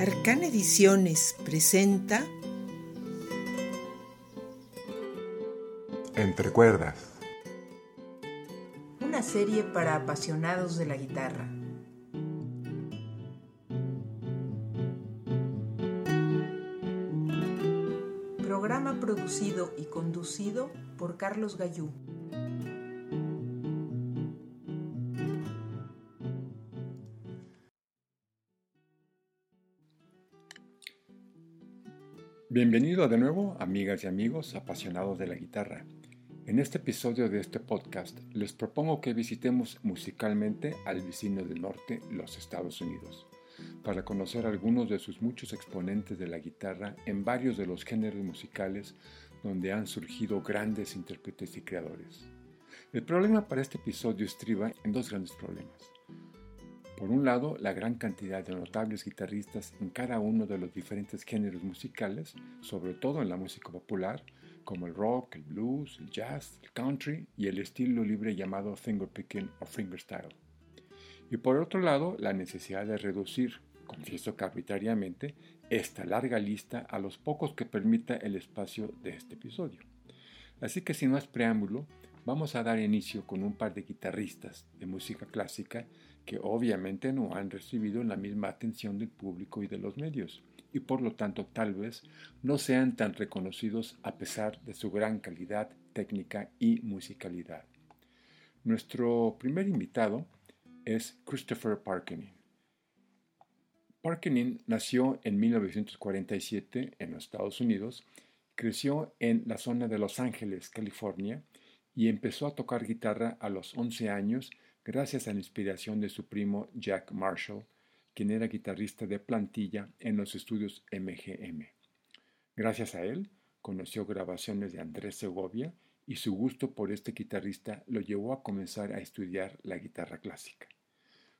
Arcana Ediciones presenta Entre cuerdas. Una serie para apasionados de la guitarra. Programa producido y conducido por Carlos Gallú. Bienvenido de nuevo, amigas y amigos apasionados de la guitarra. En este episodio de este podcast les propongo que visitemos musicalmente al vecino del norte, los Estados Unidos, para conocer algunos de sus muchos exponentes de la guitarra en varios de los géneros musicales donde han surgido grandes intérpretes y creadores. El problema para este episodio estriba en dos grandes problemas. Por un lado, la gran cantidad de notables guitarristas en cada uno de los diferentes géneros musicales, sobre todo en la música popular, como el rock, el blues, el jazz, el country y el estilo libre llamado fingerpicking o fingerstyle. Y por otro lado, la necesidad de reducir, confieso que arbitrariamente, esta larga lista a los pocos que permita el espacio de este episodio. Así que sin más preámbulo, vamos a dar inicio con un par de guitarristas de música clásica que obviamente no han recibido la misma atención del público y de los medios, y por lo tanto tal vez no sean tan reconocidos a pesar de su gran calidad técnica y musicalidad. Nuestro primer invitado es Christopher Parkening. Parkening nació en 1947 en los Estados Unidos, creció en la zona de Los Ángeles, California, y empezó a tocar guitarra a los 11 años gracias a la inspiración de su primo Jack Marshall, quien era guitarrista de plantilla en los estudios MGM. Gracias a él, conoció grabaciones de Andrés Segovia y su gusto por este guitarrista lo llevó a comenzar a estudiar la guitarra clásica.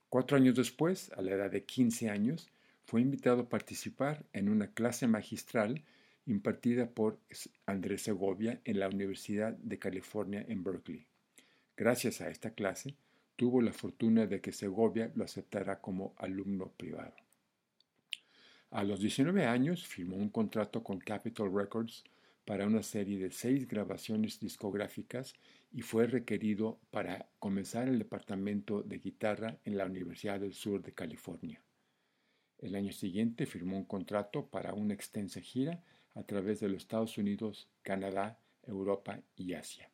Cuatro años después, a la edad de 15 años, fue invitado a participar en una clase magistral impartida por Andrés Segovia en la Universidad de California en Berkeley. Gracias a esta clase, tuvo la fortuna de que Segovia lo aceptara como alumno privado. A los 19 años firmó un contrato con Capitol Records para una serie de seis grabaciones discográficas y fue requerido para comenzar el departamento de guitarra en la Universidad del Sur de California. El año siguiente firmó un contrato para una extensa gira a través de los Estados Unidos, Canadá, Europa y Asia.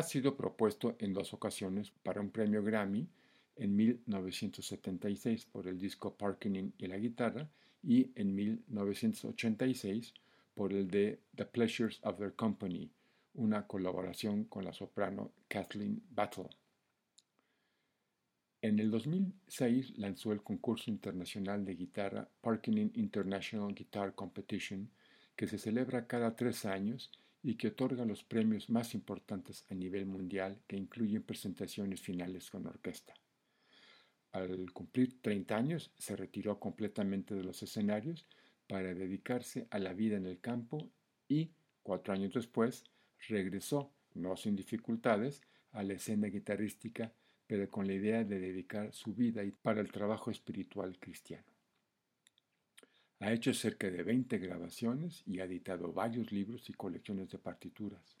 Ha sido propuesto en dos ocasiones para un premio Grammy en 1976 por el disco Parkening y la guitarra y en 1986 por el de The Pleasures of Their Company, una colaboración con la soprano Kathleen Battle. En el 2006 lanzó el concurso internacional de guitarra Parkening International Guitar Competition, que se celebra cada tres años y que otorga los premios más importantes a nivel mundial que incluyen presentaciones finales con orquesta. Al cumplir 30 años se retiró completamente de los escenarios para dedicarse a la vida en el campo y, cuatro años después, regresó, no sin dificultades, a la escena guitarrística, pero con la idea de dedicar su vida para el trabajo espiritual cristiano. Ha hecho cerca de 20 grabaciones y ha editado varios libros y colecciones de partituras.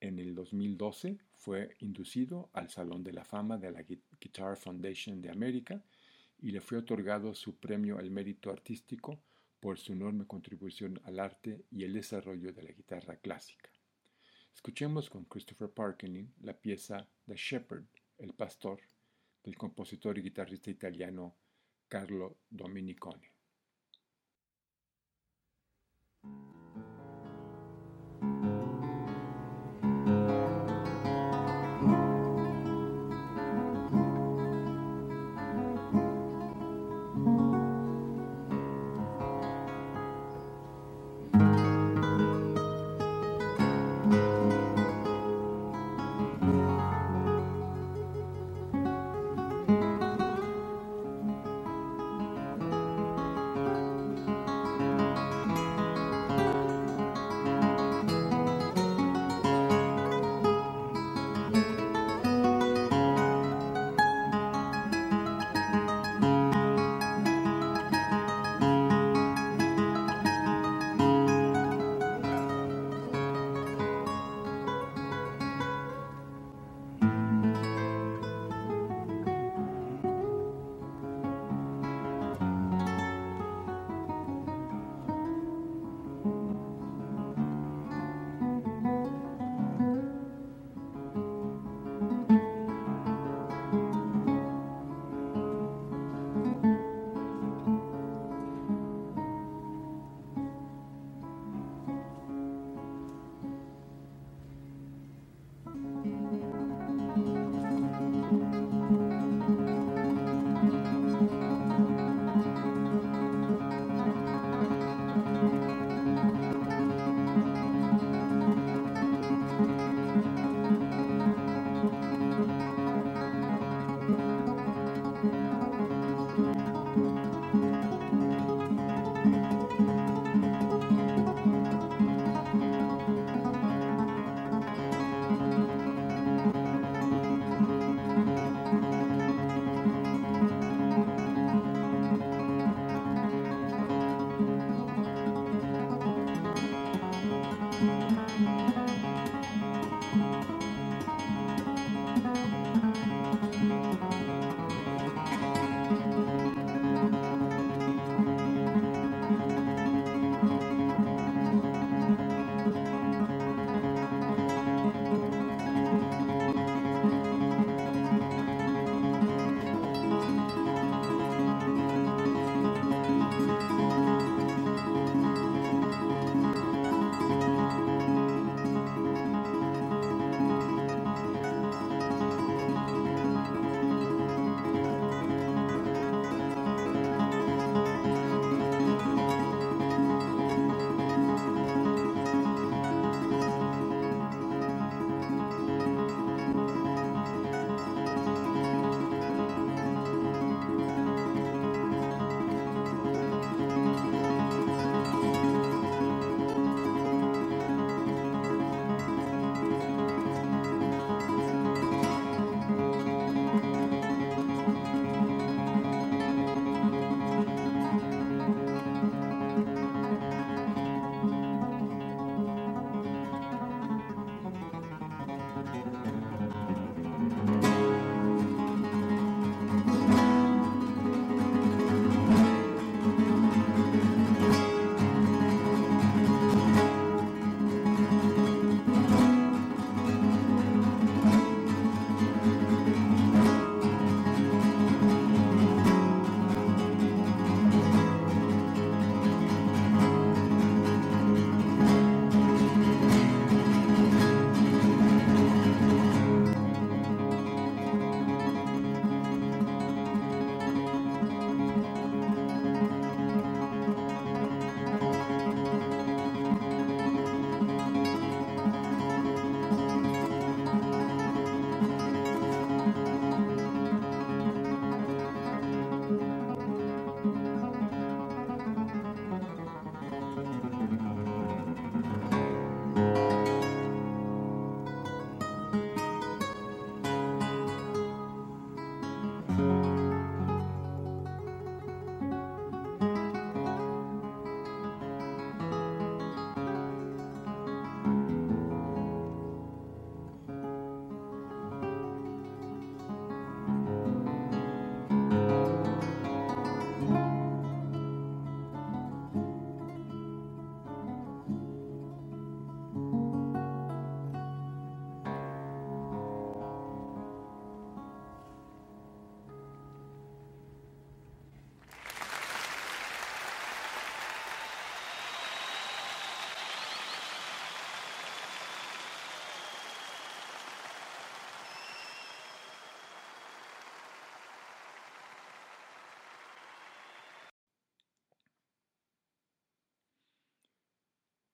En el 2012 fue inducido al Salón de la Fama de la Guitar Foundation de América y le fue otorgado su premio al mérito artístico por su enorme contribución al arte y el desarrollo de la guitarra clásica. Escuchemos con Christopher Parkening la pieza The Shepherd, el pastor, del compositor y guitarrista italiano Carlo Dominicone. Thank you.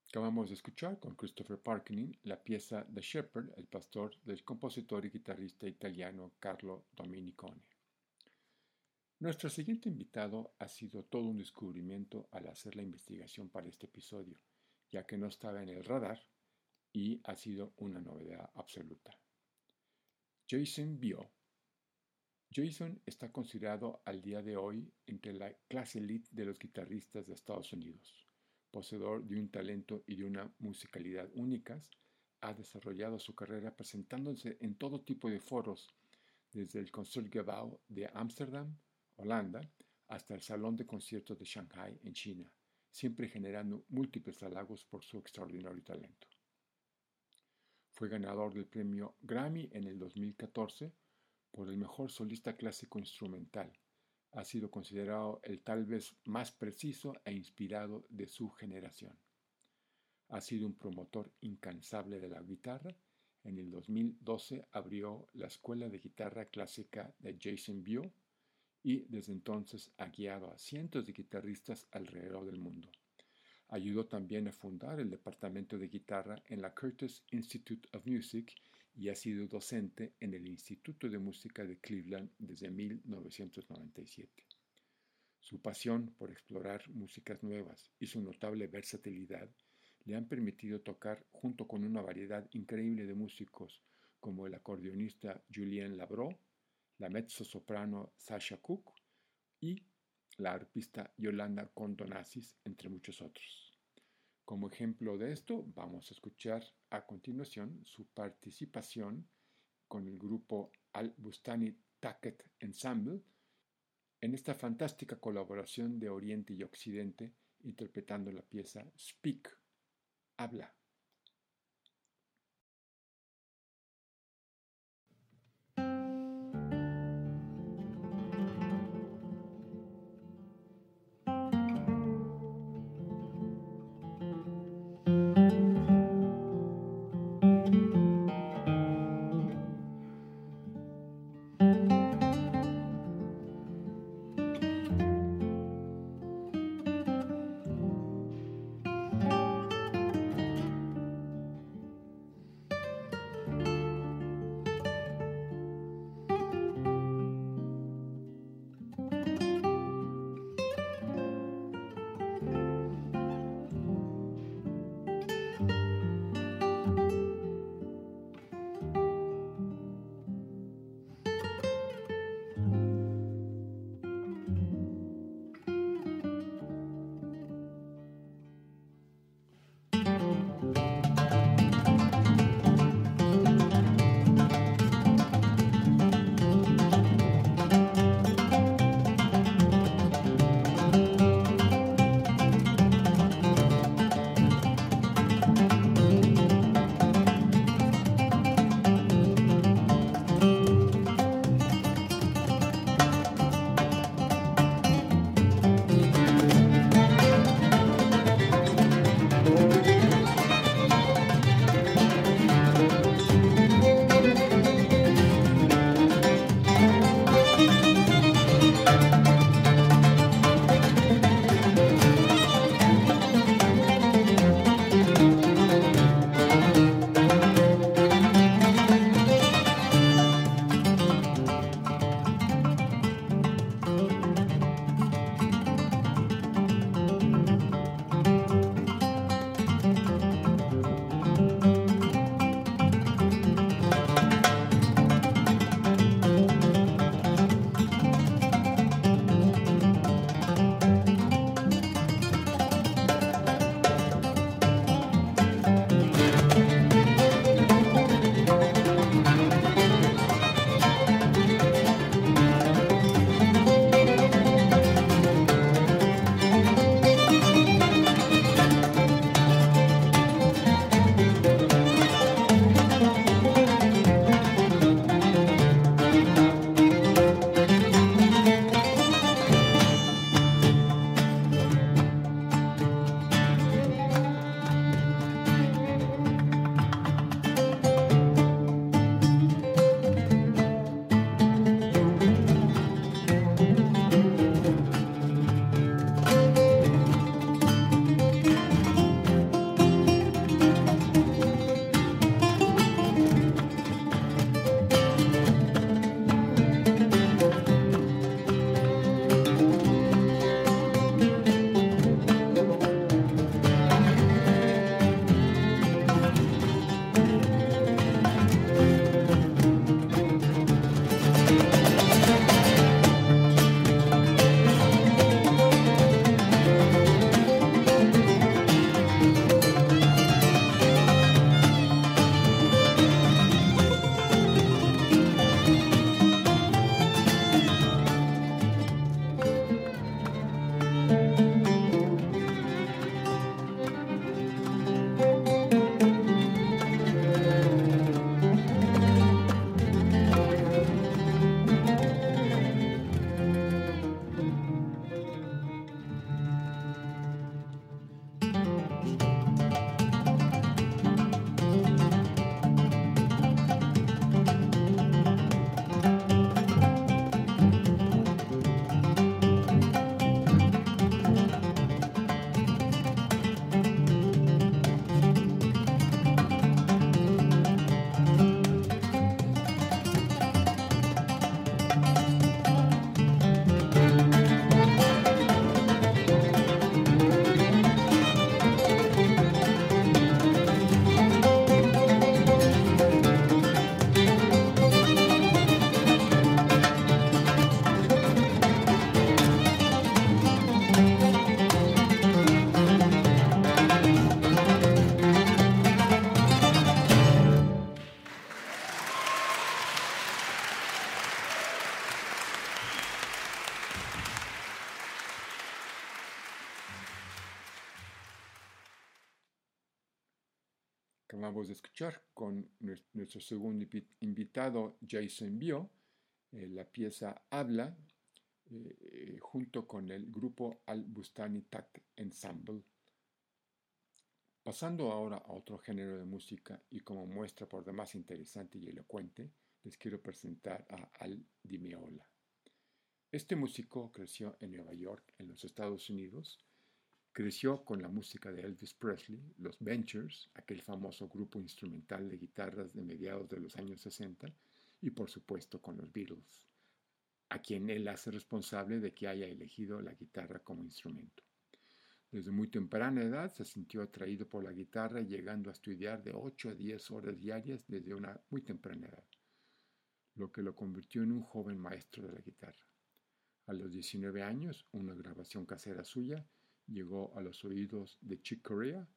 Acabamos de escuchar con Christopher Parkening la pieza The Shepherd, el pastor del compositor y guitarrista italiano Carlo Dominicone. Nuestro siguiente invitado ha sido todo un descubrimiento al hacer la investigación para este episodio, ya que no estaba en el radar y ha sido una novedad absoluta. Jason Bio. Jason está considerado al día de hoy entre la clase elite de los guitarristas de Estados Unidos poseedor de un talento y de una musicalidad únicas, ha desarrollado su carrera presentándose en todo tipo de foros, desde el Concertgebouw de Ámsterdam, Holanda, hasta el Salón de Conciertos de Shanghai, en China, siempre generando múltiples halagos por su extraordinario talento. Fue ganador del premio Grammy en el 2014 por el mejor solista clásico instrumental ha sido considerado el tal vez más preciso e inspirado de su generación. Ha sido un promotor incansable de la guitarra. En el 2012 abrió la Escuela de Guitarra Clásica de Jason Bio y desde entonces ha guiado a cientos de guitarristas alrededor del mundo. Ayudó también a fundar el departamento de guitarra en la Curtis Institute of Music y ha sido docente en el Instituto de Música de Cleveland desde 1997. Su pasión por explorar músicas nuevas y su notable versatilidad le han permitido tocar junto con una variedad increíble de músicos como el acordeonista Julien Labro, la mezzo-soprano Sasha Cook y la arpista Yolanda Condonazis, entre muchos otros. Como ejemplo de esto, vamos a escuchar a continuación su participación con el grupo Al Bustani Taket Ensemble en esta fantástica colaboración de Oriente y Occidente interpretando la pieza Speak, habla. De escuchar con nuestro segundo invitado, Jason Bio, eh, la pieza Habla, eh, eh, junto con el grupo Al Bustani Tak Ensemble. Pasando ahora a otro género de música y como muestra por demás interesante y elocuente, les quiero presentar a Al Di Meola. Este músico creció en Nueva York, en los Estados Unidos, Creció con la música de Elvis Presley, los Ventures, aquel famoso grupo instrumental de guitarras de mediados de los años 60, y por supuesto con los Beatles, a quien él hace responsable de que haya elegido la guitarra como instrumento. Desde muy temprana edad se sintió atraído por la guitarra, llegando a estudiar de 8 a 10 horas diarias desde una muy temprana edad, lo que lo convirtió en un joven maestro de la guitarra. A los 19 años, una grabación casera suya llegó a los oídos de Chick Corea,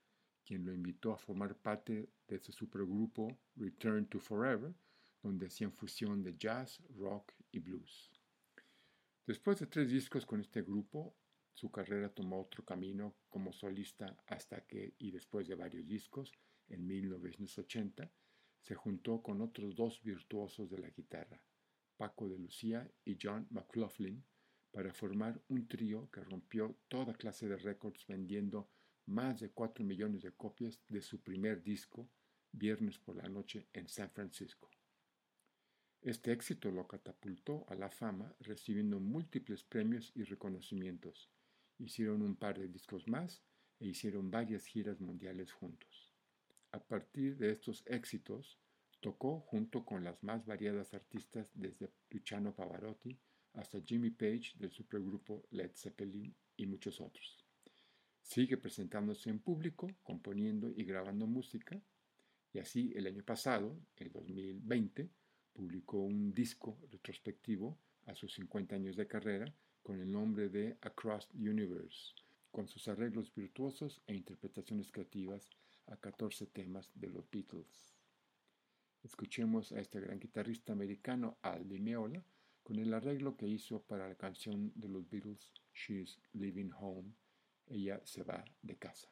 quien lo invitó a formar parte de su supergrupo Return to Forever, donde hacían fusión de jazz, rock y blues. Después de tres discos con este grupo, su carrera tomó otro camino como solista hasta que, y después de varios discos, en 1980, se juntó con otros dos virtuosos de la guitarra, Paco de Lucía y John McLaughlin, para formar un trío que rompió toda clase de récords vendiendo más de 4 millones de copias de su primer disco, Viernes por la Noche, en San Francisco. Este éxito lo catapultó a la fama, recibiendo múltiples premios y reconocimientos. Hicieron un par de discos más e hicieron varias giras mundiales juntos. A partir de estos éxitos, tocó junto con las más variadas artistas desde Luciano Pavarotti, hasta Jimmy Page del supergrupo Led Zeppelin y muchos otros. Sigue presentándose en público, componiendo y grabando música, y así el año pasado, el 2020, publicó un disco retrospectivo a sus 50 años de carrera con el nombre de Across the Universe, con sus arreglos virtuosos e interpretaciones creativas a 14 temas de los Beatles. Escuchemos a este gran guitarrista americano Al Meola con el arreglo que hizo para la canción de los Beatles She's Leaving Home, ella se va de casa.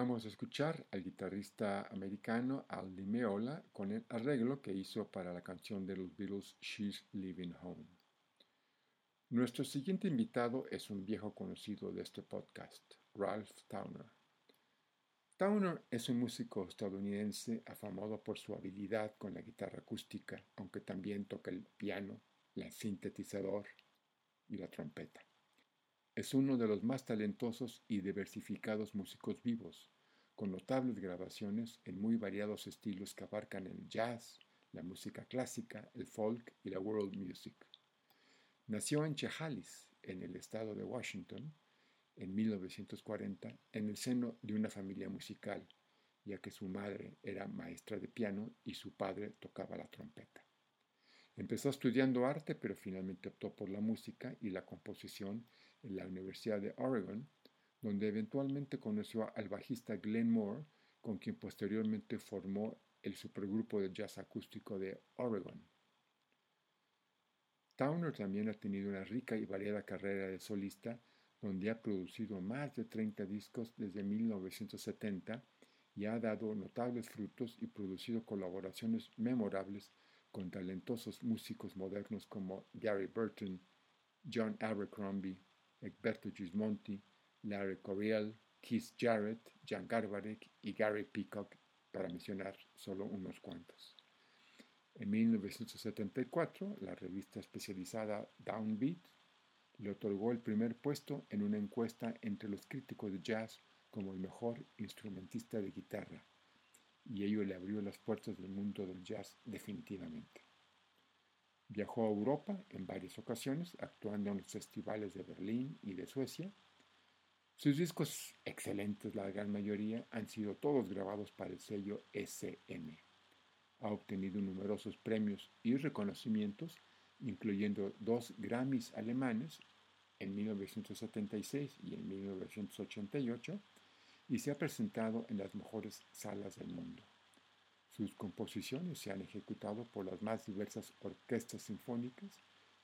Acabamos de escuchar al guitarrista americano Al Di Meola con el arreglo que hizo para la canción de los Beatles She's Living Home. Nuestro siguiente invitado es un viejo conocido de este podcast, Ralph Towner. Towner es un músico estadounidense afamado por su habilidad con la guitarra acústica, aunque también toca el piano, el sintetizador y la trompeta. Es uno de los más talentosos y diversificados músicos vivos, con notables grabaciones en muy variados estilos que abarcan el jazz, la música clásica, el folk y la world music. Nació en Chehalis, en el estado de Washington, en 1940, en el seno de una familia musical, ya que su madre era maestra de piano y su padre tocaba la trompeta. Empezó estudiando arte, pero finalmente optó por la música y la composición en la Universidad de Oregon, donde eventualmente conoció al bajista Glenn Moore, con quien posteriormente formó el supergrupo de jazz acústico de Oregon. Towner también ha tenido una rica y variada carrera de solista, donde ha producido más de 30 discos desde 1970 y ha dado notables frutos y producido colaboraciones memorables con talentosos músicos modernos como Gary Burton, John Abercrombie, Egberto Gismonti, Larry Coriel, Keith Jarrett, Jan Garbarek y Gary Peacock, para mencionar solo unos cuantos. En 1974, la revista especializada Downbeat le otorgó el primer puesto en una encuesta entre los críticos de jazz como el mejor instrumentista de guitarra, y ello le abrió las puertas del mundo del jazz definitivamente. Viajó a Europa en varias ocasiones, actuando en los festivales de Berlín y de Suecia. Sus discos, excelentes la gran mayoría, han sido todos grabados para el sello SM. Ha obtenido numerosos premios y reconocimientos, incluyendo dos Grammys alemanes en 1976 y en 1988, y se ha presentado en las mejores salas del mundo. Sus composiciones se han ejecutado por las más diversas orquestas sinfónicas,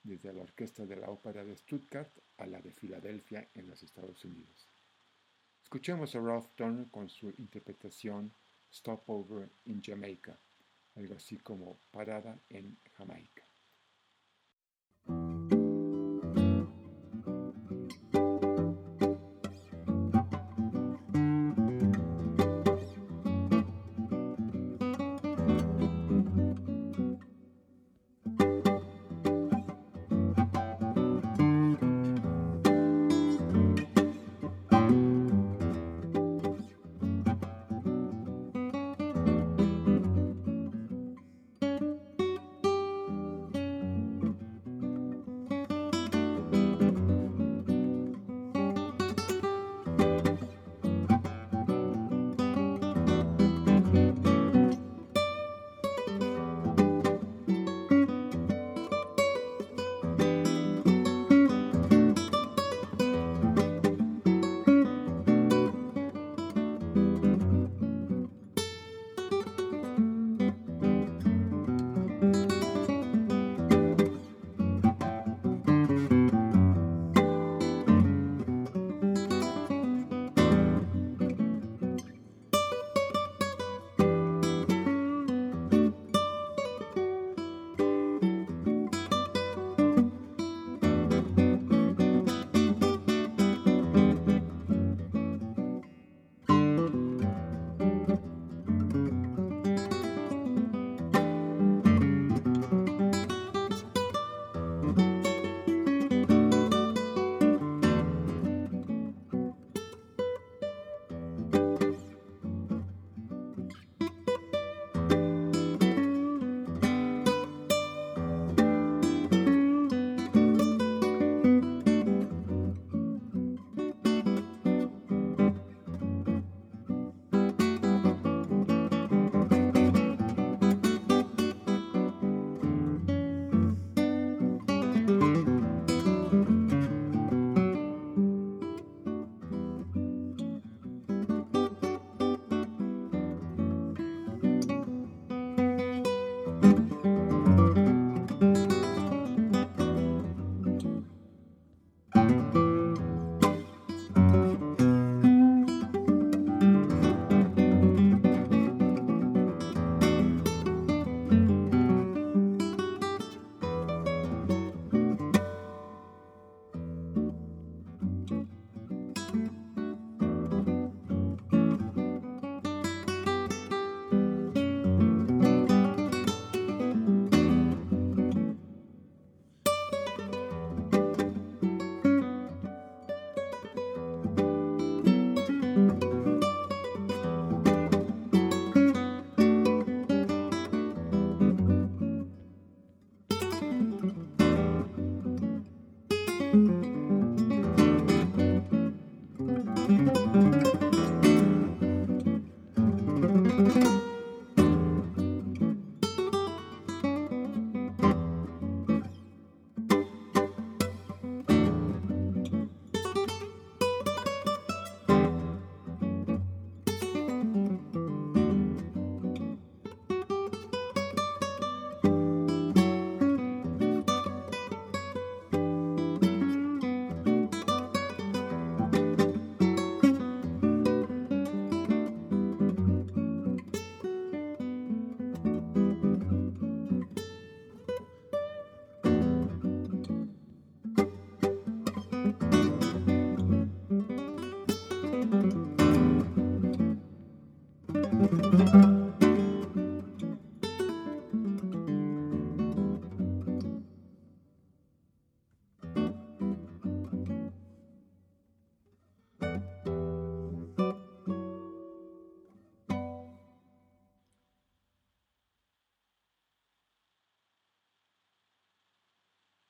desde la Orquesta de la Ópera de Stuttgart a la de Filadelfia en los Estados Unidos. Escuchemos a Ralph Turner con su interpretación Stopover in Jamaica, algo así como Parada en Jamaica.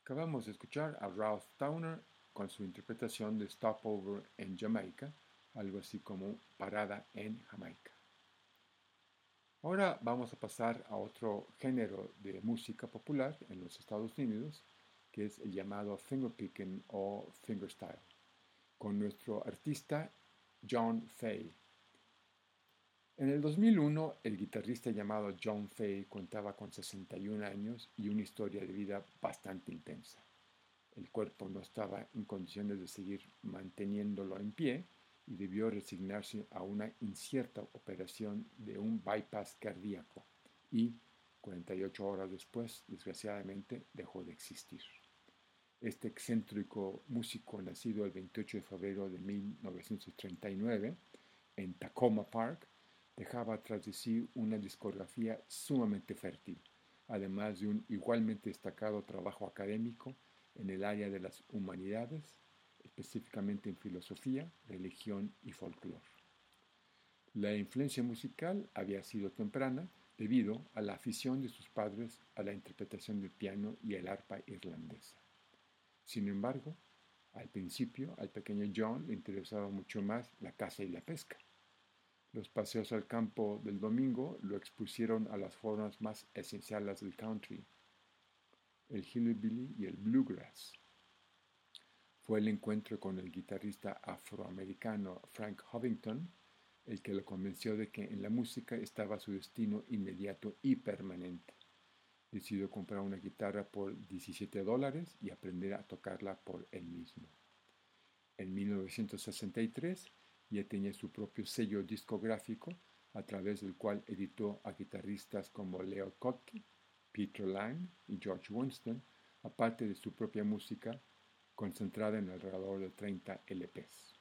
Acabamos de escuchar a Ralph Towner con su interpretación de Stopover en Jamaica, algo así como Parada en Jamaica. Ahora vamos a pasar a otro género de música popular en los Estados Unidos, que es el llamado fingerpicking o fingerstyle, con nuestro artista John Fay. En el 2001, el guitarrista llamado John Fay contaba con 61 años y una historia de vida bastante intensa. El cuerpo no estaba en condiciones de seguir manteniéndolo en pie y debió resignarse a una incierta operación de un bypass cardíaco y 48 horas después, desgraciadamente, dejó de existir. Este excéntrico músico, nacido el 28 de febrero de 1939 en Tacoma Park, dejaba tras de sí una discografía sumamente fértil, además de un igualmente destacado trabajo académico en el área de las humanidades, específicamente en filosofía, religión y folclore. La influencia musical había sido temprana debido a la afición de sus padres a la interpretación del piano y el arpa irlandesa. Sin embargo, al principio al pequeño John le interesaba mucho más la caza y la pesca. Los paseos al campo del domingo lo expusieron a las formas más esenciales del country, el hillbilly y el bluegrass. Fue el encuentro con el guitarrista afroamericano Frank Hovington el que lo convenció de que en la música estaba su destino inmediato y permanente. Decidió comprar una guitarra por 17 dólares y aprender a tocarla por él mismo. En 1963 ya tenía su propio sello discográfico a través del cual editó a guitarristas como Leo Kottke, Peter Lang y George Winston, aparte de su propia música concentrada en alrededor de 30 LPs.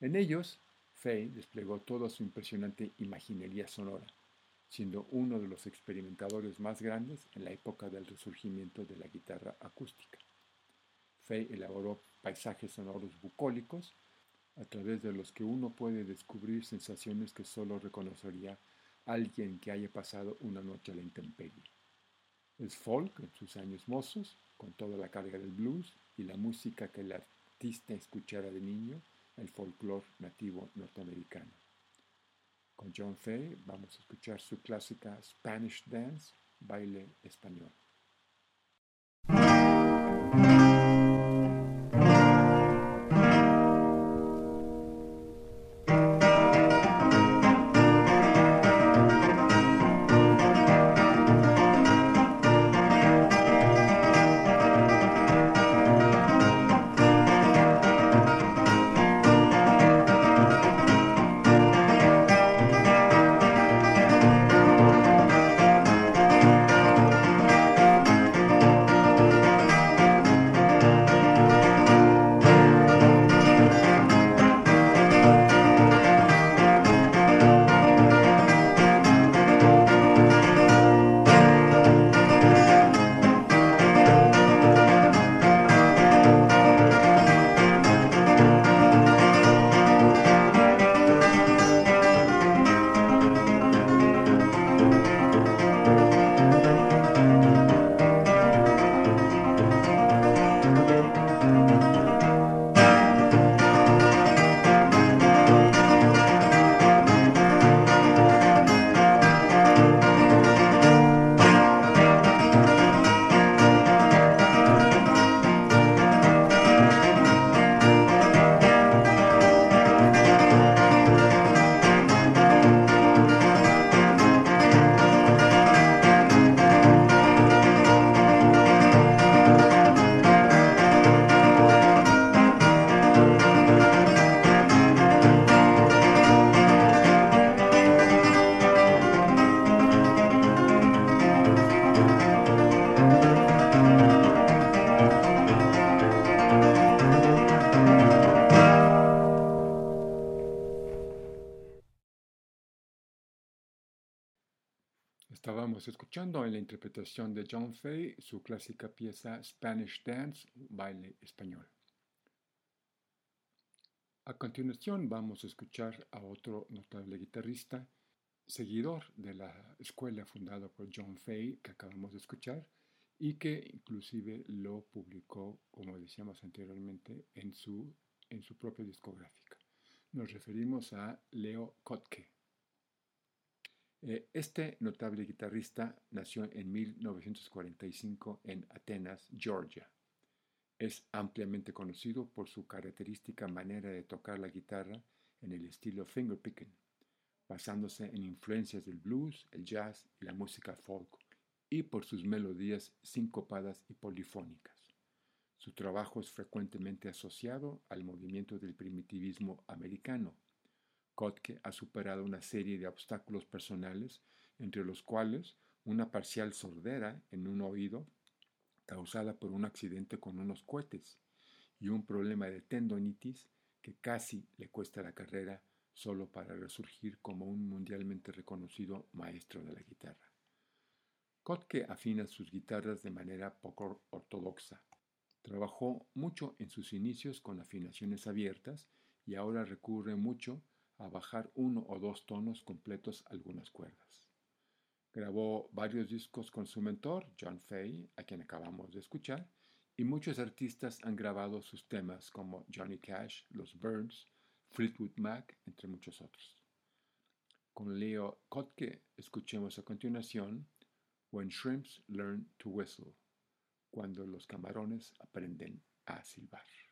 En ellos, Fay desplegó toda su impresionante imaginería sonora, siendo uno de los experimentadores más grandes en la época del resurgimiento de la guitarra acústica. Fay elaboró paisajes sonoros bucólicos a través de los que uno puede descubrir sensaciones que solo reconocería alguien que haya pasado una noche a la intemperie. Es folk en sus años mozos, con toda la carga del blues y la música que el artista escuchara de niño, el folclore nativo norteamericano. Con John Fay vamos a escuchar su clásica Spanish Dance, baile español. Estábamos escuchando en la interpretación de John Fay su clásica pieza Spanish Dance, baile español. A continuación vamos a escuchar a otro notable guitarrista, seguidor de la escuela fundada por John Fay que acabamos de escuchar, y que inclusive lo publicó, como decíamos anteriormente, en su, en su propia discográfica. Nos referimos a Leo Kotke. Eh, este notable guitarrista nació en 1945 en Atenas, Georgia. Es ampliamente conocido por su característica manera de tocar la guitarra en el estilo fingerpicking, basándose en influencias del blues, el jazz y la música folk, y por sus melodías sincopadas y polifónicas. Su trabajo es frecuentemente asociado al movimiento del primitivismo americano. Kotke ha superado una serie de obstáculos personales, entre los cuales una parcial sordera en un oído causada por un accidente con unos cohetes y un problema de tendonitis que casi le cuesta la carrera solo para resurgir como un mundialmente reconocido maestro de la guitarra. Kotke afina sus guitarras de manera poco ortodoxa. Trabajó mucho en sus inicios con afinaciones abiertas y ahora recurre mucho a bajar uno o dos tonos completos algunas cuerdas. Grabó varios discos con su mentor, John Fay, a quien acabamos de escuchar, y muchos artistas han grabado sus temas como Johnny Cash, Los Burns, Fleetwood Mac, entre muchos otros. Con Leo Kotke escuchemos a continuación When Shrimps Learn to Whistle, cuando los camarones aprenden a silbar.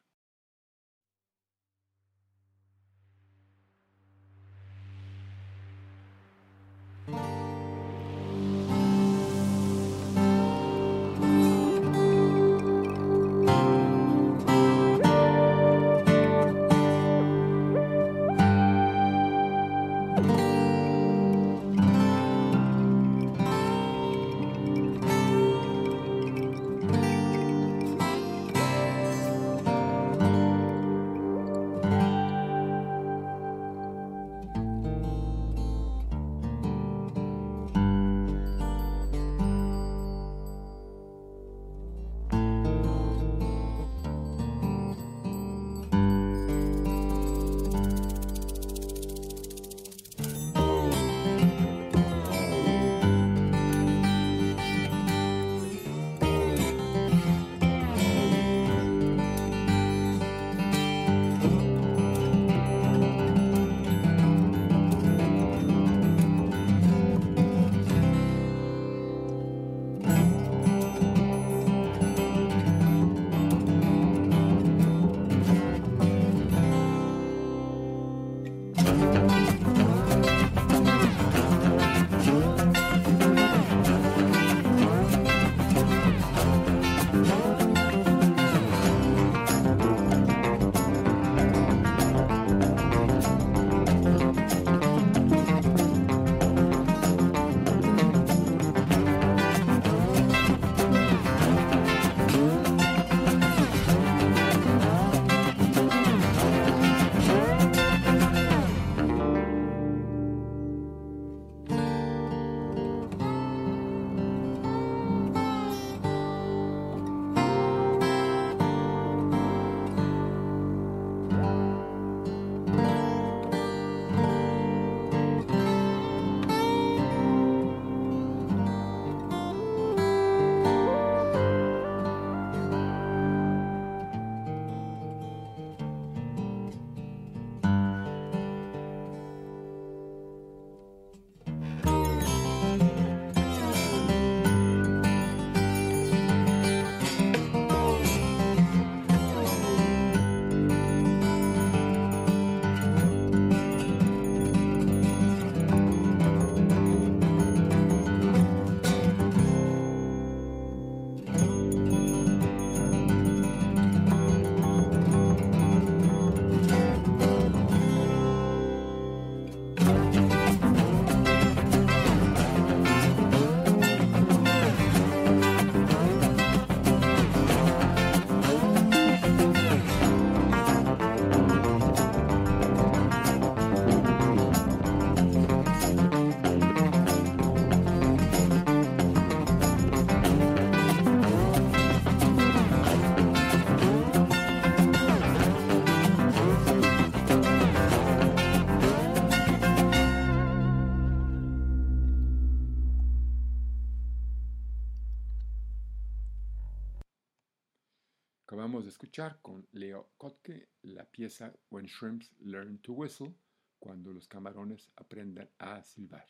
Con Leo Kotke la pieza When Shrimps Learn to Whistle, cuando los camarones aprendan a silbar.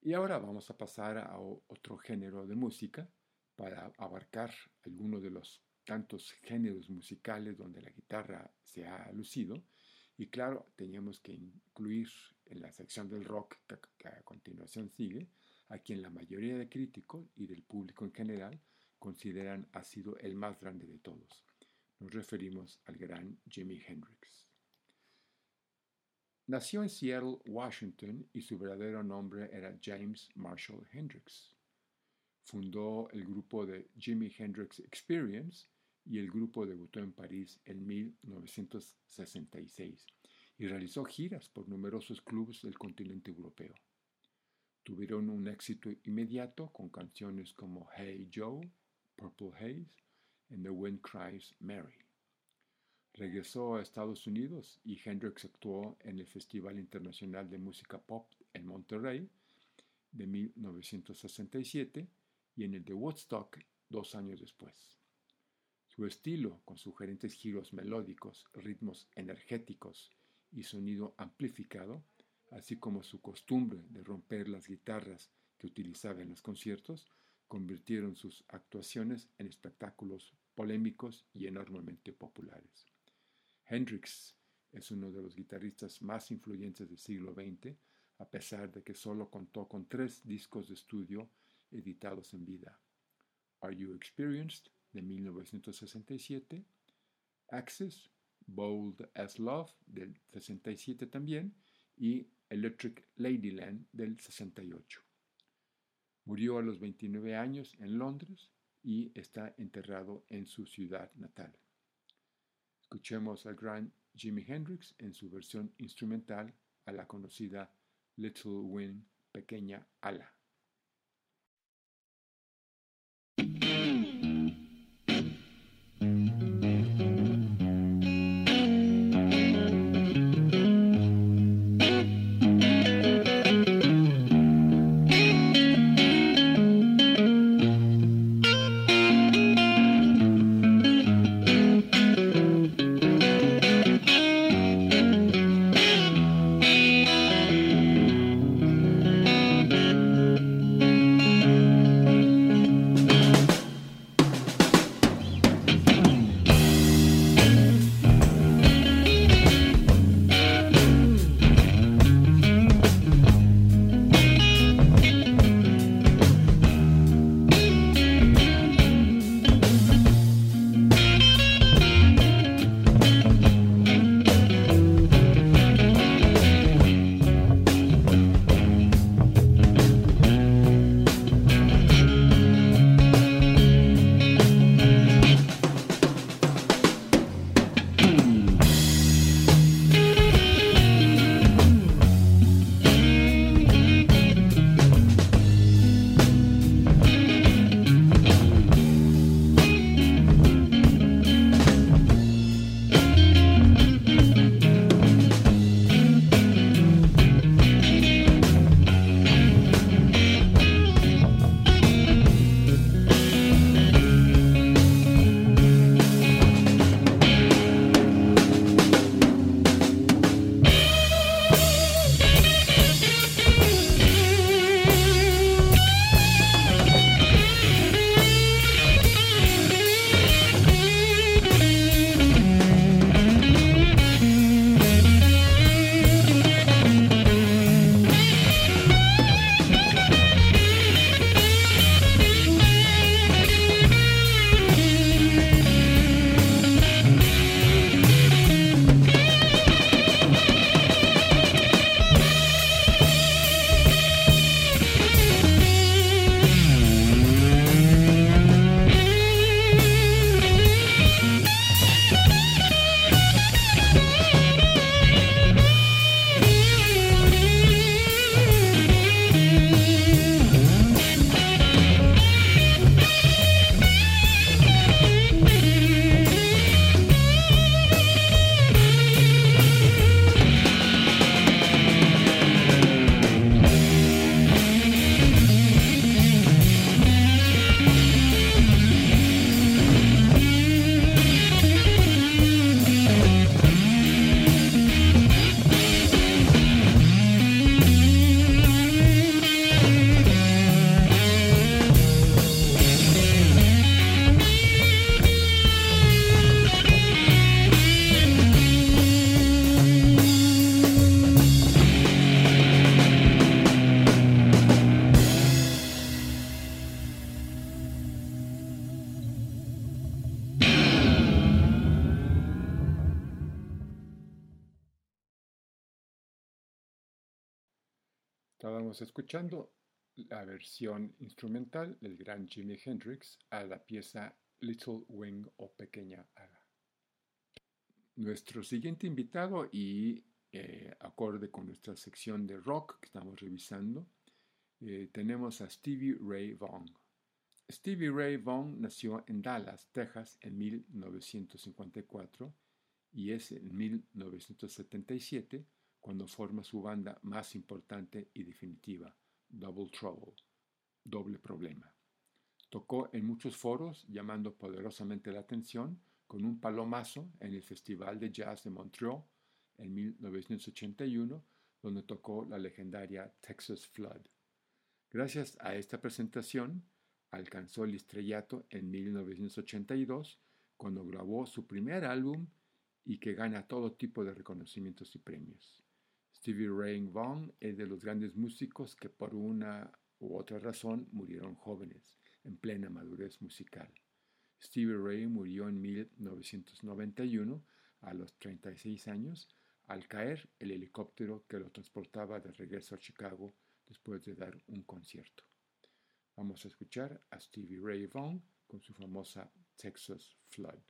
Y ahora vamos a pasar a otro género de música para abarcar algunos de los tantos géneros musicales donde la guitarra se ha lucido. Y claro, teníamos que incluir en la sección del rock que, a continuación sigue, a quien la mayoría de críticos y del público en general consideran ha sido el más grande de todos. Nos referimos al gran Jimi Hendrix. Nació en Seattle, Washington, y su verdadero nombre era James Marshall Hendrix. Fundó el grupo de Jimi Hendrix Experience y el grupo debutó en París en 1966 y realizó giras por numerosos clubes del continente europeo. Tuvieron un éxito inmediato con canciones como Hey Joe, Purple Haze and The Wind Cries Mary. Regresó a Estados Unidos y Hendrix actuó en el Festival Internacional de Música Pop en Monterrey de 1967 y en el de Woodstock dos años después. Su estilo, con sugerentes giros melódicos, ritmos energéticos y sonido amplificado, así como su costumbre de romper las guitarras que utilizaba en los conciertos, convirtieron sus actuaciones en espectáculos polémicos y enormemente populares. Hendrix es uno de los guitarristas más influyentes del siglo XX, a pesar de que solo contó con tres discos de estudio editados en vida. Are You Experienced? de 1967, Access, Bold as Love del 67 también y Electric Ladyland del 68. Murió a los 29 años en Londres y está enterrado en su ciudad natal. Escuchemos al gran Jimi Hendrix en su versión instrumental a la conocida Little Wind, Pequeña Ala. Escuchando la versión instrumental del gran Jimi Hendrix a la pieza Little Wing o Pequeña Ala. Nuestro siguiente invitado y eh, acorde con nuestra sección de rock que estamos revisando, eh, tenemos a Stevie Ray Vaughan. Stevie Ray Vaughan nació en Dallas, Texas, en 1954 y es en 1977 cuando forma su banda más importante y definitiva, Double Trouble, Doble Problema. Tocó en muchos foros llamando poderosamente la atención con un palomazo en el Festival de Jazz de Montreal en 1981, donde tocó la legendaria Texas Flood. Gracias a esta presentación, alcanzó el estrellato en 1982, cuando grabó su primer álbum y que gana todo tipo de reconocimientos y premios. Stevie Ray Vaughan es de los grandes músicos que por una u otra razón murieron jóvenes, en plena madurez musical. Stevie Ray murió en 1991 a los 36 años al caer el helicóptero que lo transportaba de regreso a Chicago después de dar un concierto. Vamos a escuchar a Stevie Ray Vaughan con su famosa Texas Flood.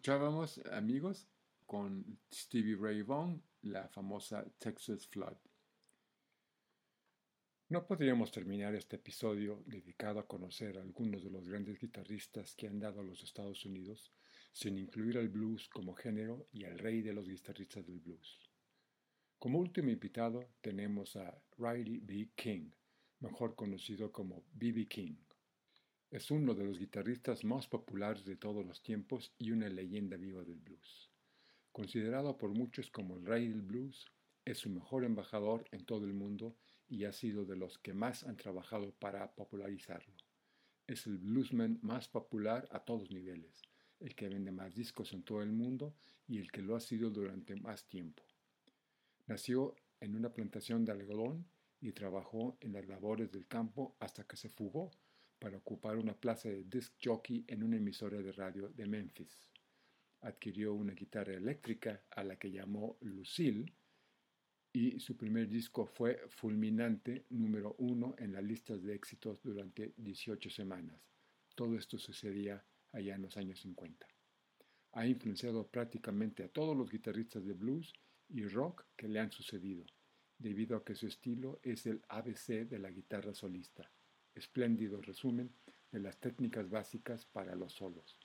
Escuchábamos, amigos, con Stevie Ray Vaughan, la famosa Texas Flood. No podríamos terminar este episodio dedicado a conocer a algunos de los grandes guitarristas que han dado a los Estados Unidos sin incluir al blues como género y al rey de los guitarristas del blues. Como último invitado tenemos a Riley B. King, mejor conocido como B.B. King. Es uno de los guitarristas más populares de todos los tiempos y una leyenda viva del blues. Considerado por muchos como el rey del blues, es su mejor embajador en todo el mundo y ha sido de los que más han trabajado para popularizarlo. Es el bluesman más popular a todos niveles, el que vende más discos en todo el mundo y el que lo ha sido durante más tiempo. Nació en una plantación de algodón y trabajó en las labores del campo hasta que se fugó para ocupar una plaza de disc jockey en una emisora de radio de Memphis. Adquirió una guitarra eléctrica a la que llamó Lucille y su primer disco fue fulminante número uno en las listas de éxitos durante 18 semanas. Todo esto sucedía allá en los años 50. Ha influenciado prácticamente a todos los guitarristas de blues y rock que le han sucedido, debido a que su estilo es el ABC de la guitarra solista. Espléndido resumen de las técnicas básicas para los solos.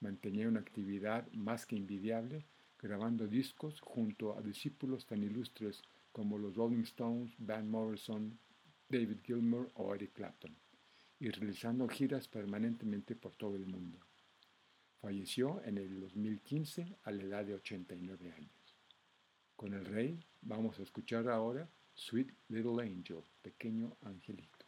Mantenía una actividad más que envidiable grabando discos junto a discípulos tan ilustres como los Rolling Stones, Van Morrison, David Gilmour o Eric Clapton, y realizando giras permanentemente por todo el mundo. Falleció en el 2015 a la edad de 89 años. Con el rey vamos a escuchar ahora Sweet Little Angel, pequeño angelito.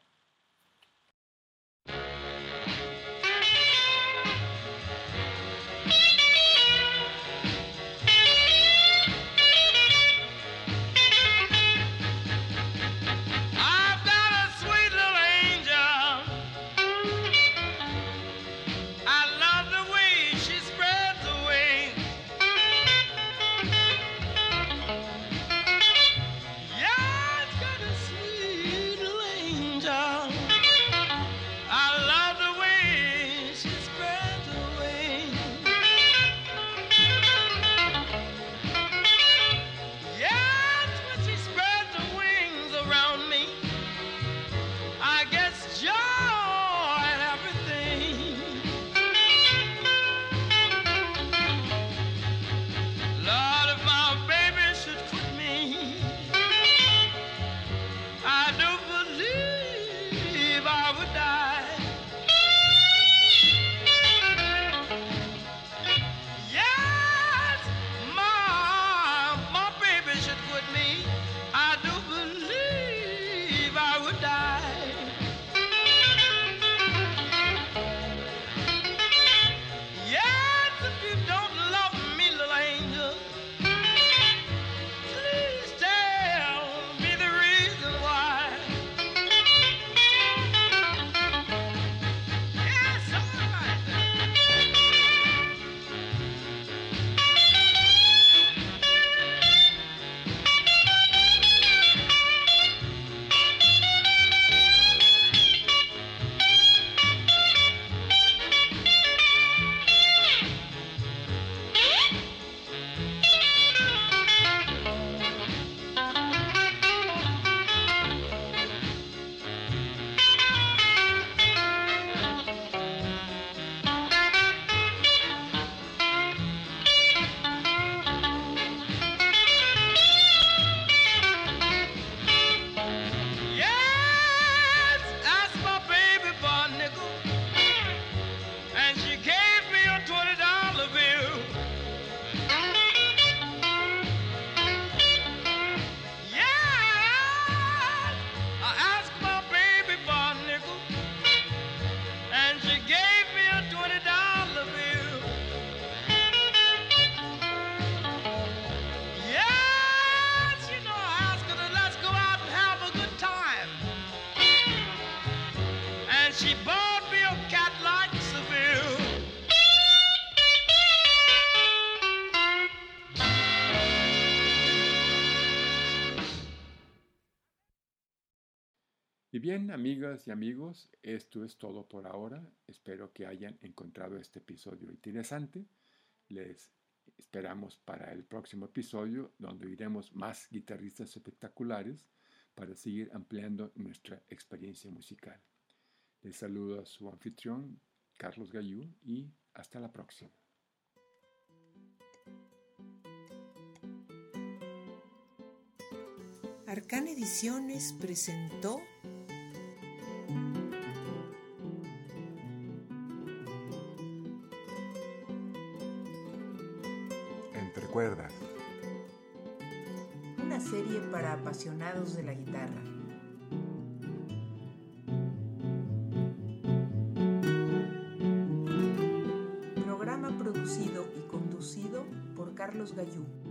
Bien, amigas y amigos, esto es todo por ahora. Espero que hayan encontrado este episodio interesante. Les esperamos para el próximo episodio donde iremos más guitarristas espectaculares para seguir ampliando nuestra experiencia musical. Les saludo a su anfitrión, Carlos Gallú, y hasta la próxima. Arcán Ediciones presentó Una serie para apasionados de la guitarra. Programa producido y conducido por Carlos Gallú.